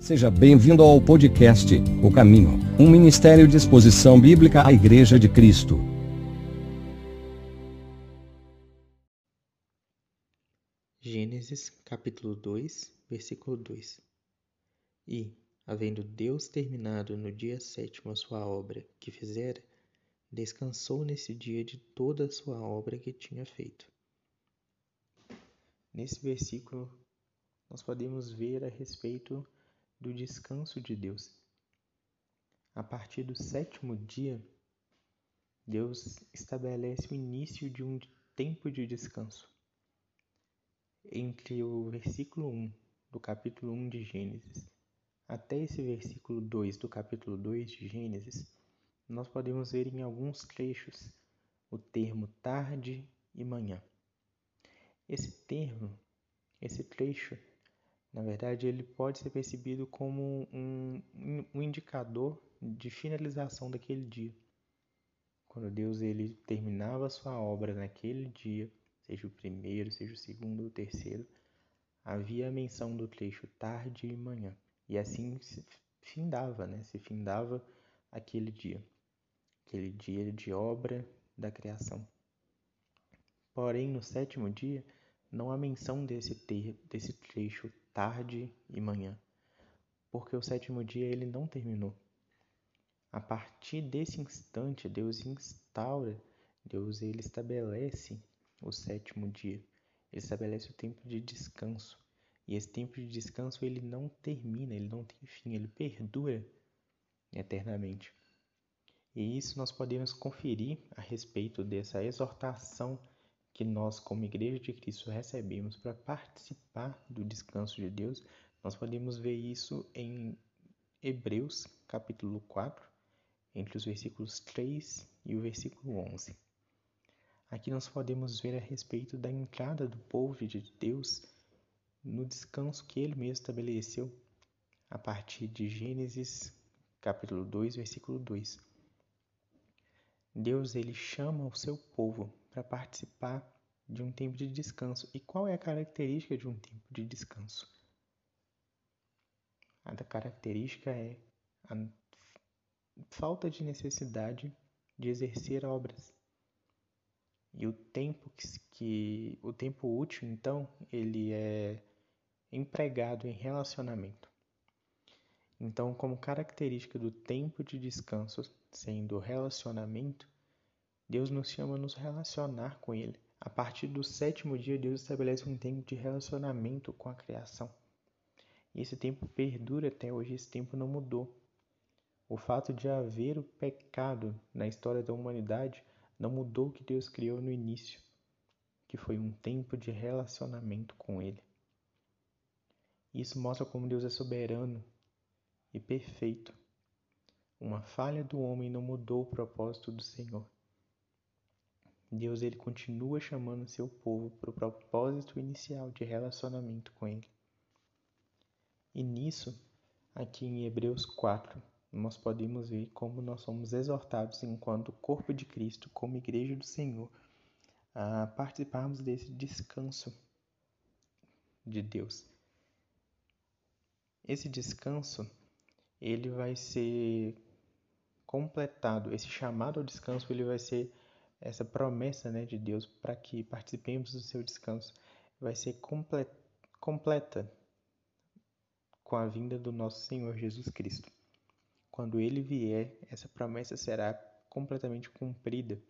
Seja bem-vindo ao podcast O Caminho, um ministério de exposição bíblica à Igreja de Cristo. Gênesis capítulo 2, versículo 2 E, havendo Deus terminado no dia sétimo a sua obra que fizera, descansou nesse dia de toda a sua obra que tinha feito. Nesse versículo, nós podemos ver a respeito do descanso de Deus. A partir do sétimo dia, Deus estabelece o início de um tempo de descanso. Entre o versículo 1 do capítulo 1 de Gênesis até esse versículo 2 do capítulo 2 de Gênesis, nós podemos ver em alguns trechos o termo tarde e manhã. Esse termo, esse trecho, na verdade, ele pode ser percebido como um, um indicador de finalização daquele dia. Quando Deus ele terminava a sua obra naquele dia, seja o primeiro, seja o segundo o terceiro, havia a menção do trecho tarde e manhã. E assim se findava, né? se findava aquele dia, aquele dia de obra da criação. Porém, no sétimo dia, não há menção desse, ter, desse trecho tarde e manhã, porque o sétimo dia ele não terminou. A partir desse instante, Deus instaura, Deus ele estabelece o sétimo dia. Ele estabelece o tempo de descanso. E esse tempo de descanso ele não termina, ele não tem fim, ele perdura eternamente. E isso nós podemos conferir a respeito dessa exortação que nós, como Igreja de Cristo, recebemos para participar do descanso de Deus, nós podemos ver isso em Hebreus, capítulo 4, entre os versículos 3 e o versículo 11. Aqui nós podemos ver a respeito da entrada do povo de Deus no descanso que ele mesmo estabeleceu a partir de Gênesis capítulo 2, versículo 2. Deus ele chama o seu povo para participar de um tempo de descanso. E qual é a característica de um tempo de descanso? A característica é a falta de necessidade de exercer obras. E o tempo que, que o tempo útil, então, ele é empregado em relacionamento. Então, como característica do tempo de descanso sendo relacionamento, Deus nos chama a nos relacionar com Ele. A partir do sétimo dia, Deus estabelece um tempo de relacionamento com a criação. E esse tempo perdura até hoje, esse tempo não mudou. O fato de haver o pecado na história da humanidade não mudou o que Deus criou no início, que foi um tempo de relacionamento com Ele. Isso mostra como Deus é soberano e perfeito. Uma falha do homem não mudou o propósito do Senhor. Deus ele continua chamando seu povo para o propósito inicial de relacionamento com ele. E nisso, aqui em Hebreus 4, nós podemos ver como nós somos exortados enquanto corpo de Cristo, como igreja do Senhor, a participarmos desse descanso de Deus. Esse descanso, ele vai ser completado, esse chamado ao descanso, ele vai ser essa promessa né, de Deus para que participemos do seu descanso vai ser completa com a vinda do nosso Senhor Jesus Cristo. Quando ele vier, essa promessa será completamente cumprida,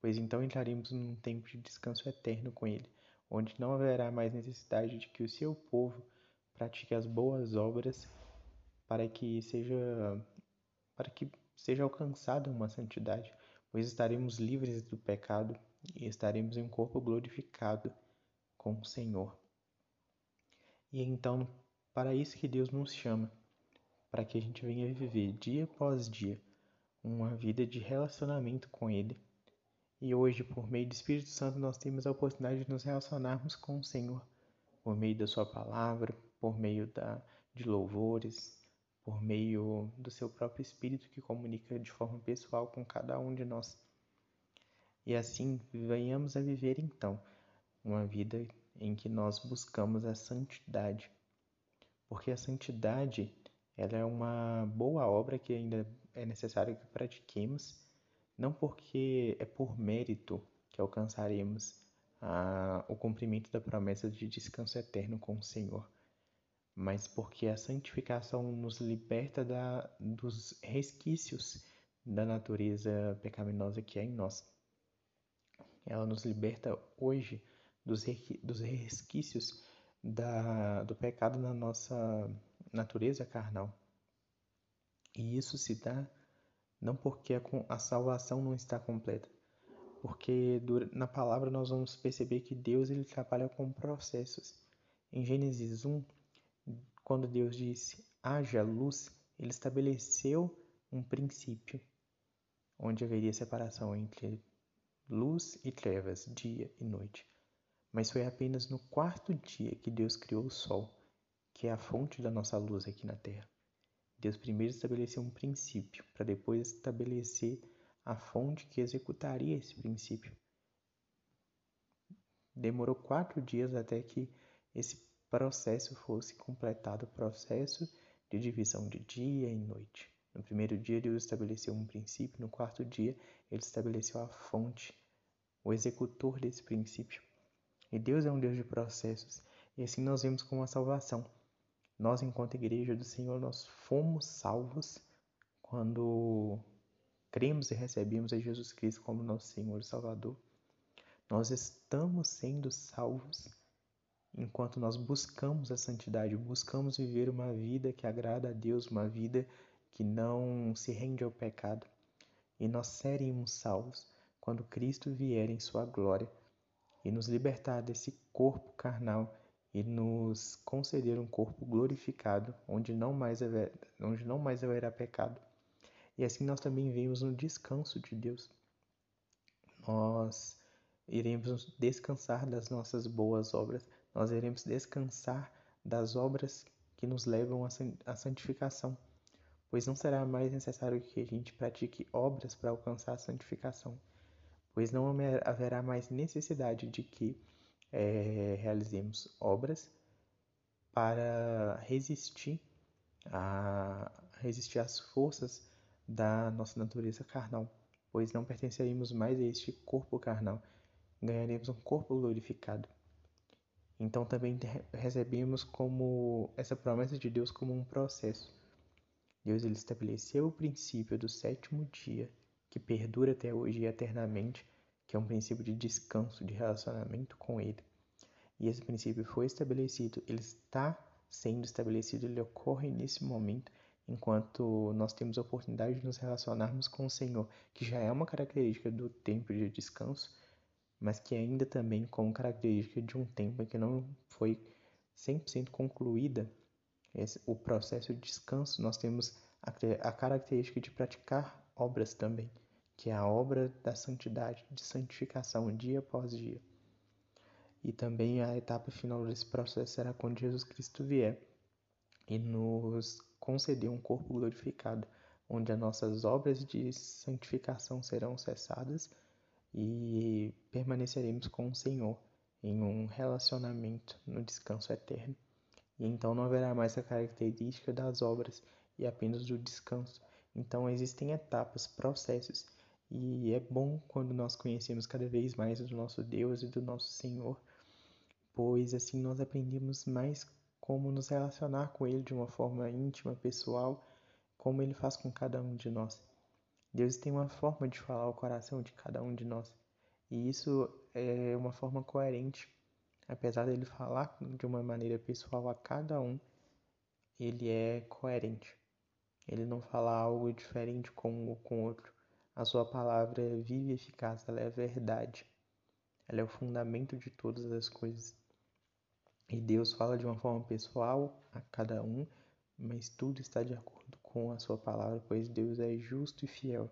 pois então entraremos num tempo de descanso eterno com ele, onde não haverá mais necessidade de que o seu povo pratique as boas obras para que seja para que seja alcançada uma santidade, pois estaremos livres do pecado e estaremos em um corpo glorificado com o Senhor. E é então, para isso que Deus nos chama, para que a gente venha viver dia após dia uma vida de relacionamento com Ele. E hoje, por meio do Espírito Santo, nós temos a oportunidade de nos relacionarmos com o Senhor, por meio da Sua palavra, por meio da, de louvores, por meio do seu próprio Espírito que comunica de forma pessoal com cada um de nós. E assim venhamos a viver então uma vida em que nós buscamos a santidade, porque a santidade ela é uma boa obra que ainda é necessário que pratiquemos, não porque é por mérito que alcançaremos a, o cumprimento da promessa de descanso eterno com o Senhor, mas porque a santificação nos liberta da, dos resquícios da natureza pecaminosa que é em nós. Ela nos liberta hoje dos, dos resquícios da, do pecado na nossa natureza carnal. E isso se dá não porque a salvação não está completa, porque na palavra nós vamos perceber que Deus ele trabalha com processos. Em Gênesis 1, quando Deus disse haja luz, ele estabeleceu um princípio onde haveria separação entre luz e trevas, dia e noite. Mas foi apenas no quarto dia que Deus criou o sol, que é a fonte da nossa luz aqui na Terra. Deus primeiro estabeleceu um princípio, para depois estabelecer a fonte que executaria esse princípio. Demorou quatro dias até que esse processo fosse completado o processo de divisão de dia e noite. No primeiro dia, Deus estabeleceu um princípio, no quarto dia, ele estabeleceu a fonte, o executor desse princípio. E Deus é um Deus de processos, e assim nós vemos como a salvação. Nós, enquanto igreja do Senhor, nós fomos salvos quando cremos e recebemos a Jesus Cristo como nosso Senhor e Salvador. Nós estamos sendo salvos enquanto nós buscamos a santidade, buscamos viver uma vida que agrada a Deus, uma vida que não se rende ao pecado. E nós seremos salvos quando Cristo vier em sua glória e nos libertar desse corpo carnal e nos conceder um corpo glorificado, onde não mais haver, onde não mais haverá pecado. E assim nós também vemos no descanso de Deus. Nós iremos descansar das nossas boas obras, nós iremos descansar das obras que nos levam à santificação pois não será mais necessário que a gente pratique obras para alcançar a santificação, pois não haverá mais necessidade de que é, realizemos obras para resistir a resistir às forças da nossa natureza carnal, pois não pertenceremos mais a este corpo carnal, ganharemos um corpo glorificado. Então também recebemos como essa promessa de Deus como um processo Deus ele estabeleceu o princípio do sétimo dia, que perdura até hoje e eternamente, que é um princípio de descanso, de relacionamento com Ele. E esse princípio foi estabelecido, ele está sendo estabelecido, ele ocorre nesse momento, enquanto nós temos a oportunidade de nos relacionarmos com o Senhor, que já é uma característica do tempo de descanso, mas que ainda também como característica de um tempo em que não foi 100% concluída esse, o processo de descanso, nós temos a, a característica de praticar obras também, que é a obra da santidade, de santificação dia após dia. E também a etapa final desse processo será quando Jesus Cristo vier e nos conceder um corpo glorificado, onde as nossas obras de santificação serão cessadas e permaneceremos com o Senhor em um relacionamento no descanso eterno e então não haverá mais a característica das obras e apenas do descanso. Então existem etapas, processos, e é bom quando nós conhecemos cada vez mais do nosso Deus e do nosso Senhor, pois assim nós aprendemos mais como nos relacionar com Ele de uma forma íntima, pessoal, como Ele faz com cada um de nós. Deus tem uma forma de falar ao coração de cada um de nós, e isso é uma forma coerente apesar dele falar de uma maneira pessoal a cada um, ele é coerente. Ele não fala algo diferente com um ou com outro. A sua palavra é viva e eficaz, ela é verdade. Ela é o fundamento de todas as coisas. E Deus fala de uma forma pessoal a cada um, mas tudo está de acordo com a sua palavra, pois Deus é justo e fiel.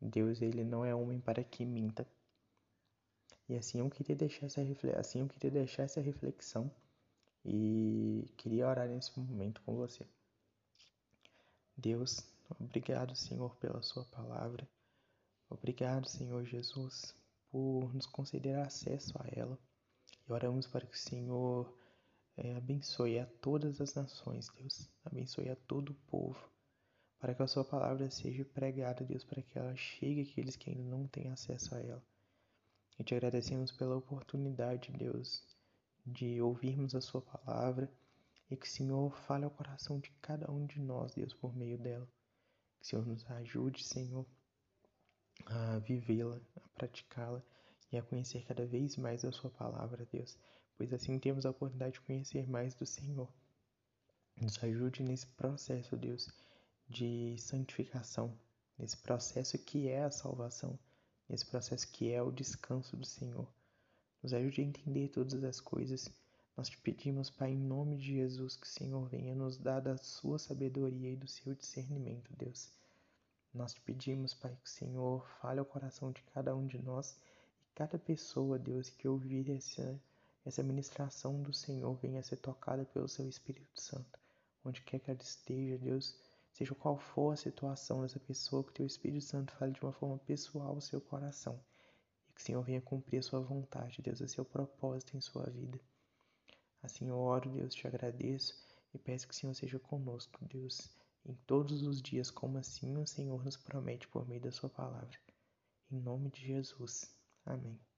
Deus ele não é homem para que minta. E assim eu queria deixar essa assim eu queria deixar essa reflexão e queria orar nesse momento com você. Deus, obrigado, Senhor, pela sua palavra. Obrigado, Senhor Jesus, por nos conceder acesso a ela. E oramos para que o Senhor é, abençoe a todas as nações, Deus. Abençoe a todo o povo. Para que a sua palavra seja pregada, Deus, para que ela chegue àqueles que ainda não têm acesso a ela. E te agradecemos pela oportunidade, Deus, de ouvirmos a sua palavra e que o Senhor fale ao coração de cada um de nós, Deus, por meio dela. Que o Senhor nos ajude, Senhor, a vivê-la, a praticá-la e a conhecer cada vez mais a Sua palavra, Deus, pois assim temos a oportunidade de conhecer mais do Senhor. Nos ajude nesse processo, Deus, de santificação, nesse processo que é a salvação, nesse processo que é o descanso do Senhor. Nos ajude a entender todas as coisas. Nós te pedimos, Pai, em nome de Jesus, que o Senhor venha nos dar da sua sabedoria e do seu discernimento, Deus. Nós te pedimos, Pai, que o Senhor fale ao coração de cada um de nós cada pessoa, Deus, que ouvir essa, essa ministração do Senhor venha a ser tocada pelo seu Espírito Santo. Onde quer que ela esteja, Deus, seja qual for a situação dessa pessoa, que o teu Espírito Santo fale de uma forma pessoal ao seu coração. E que o Senhor venha cumprir a sua vontade, Deus, a seu propósito em sua vida. Assim eu oro, Deus, te agradeço e peço que o Senhor seja conosco, Deus, em todos os dias, como assim o Senhor nos promete por meio da sua palavra. Em nome de Jesus. Amém.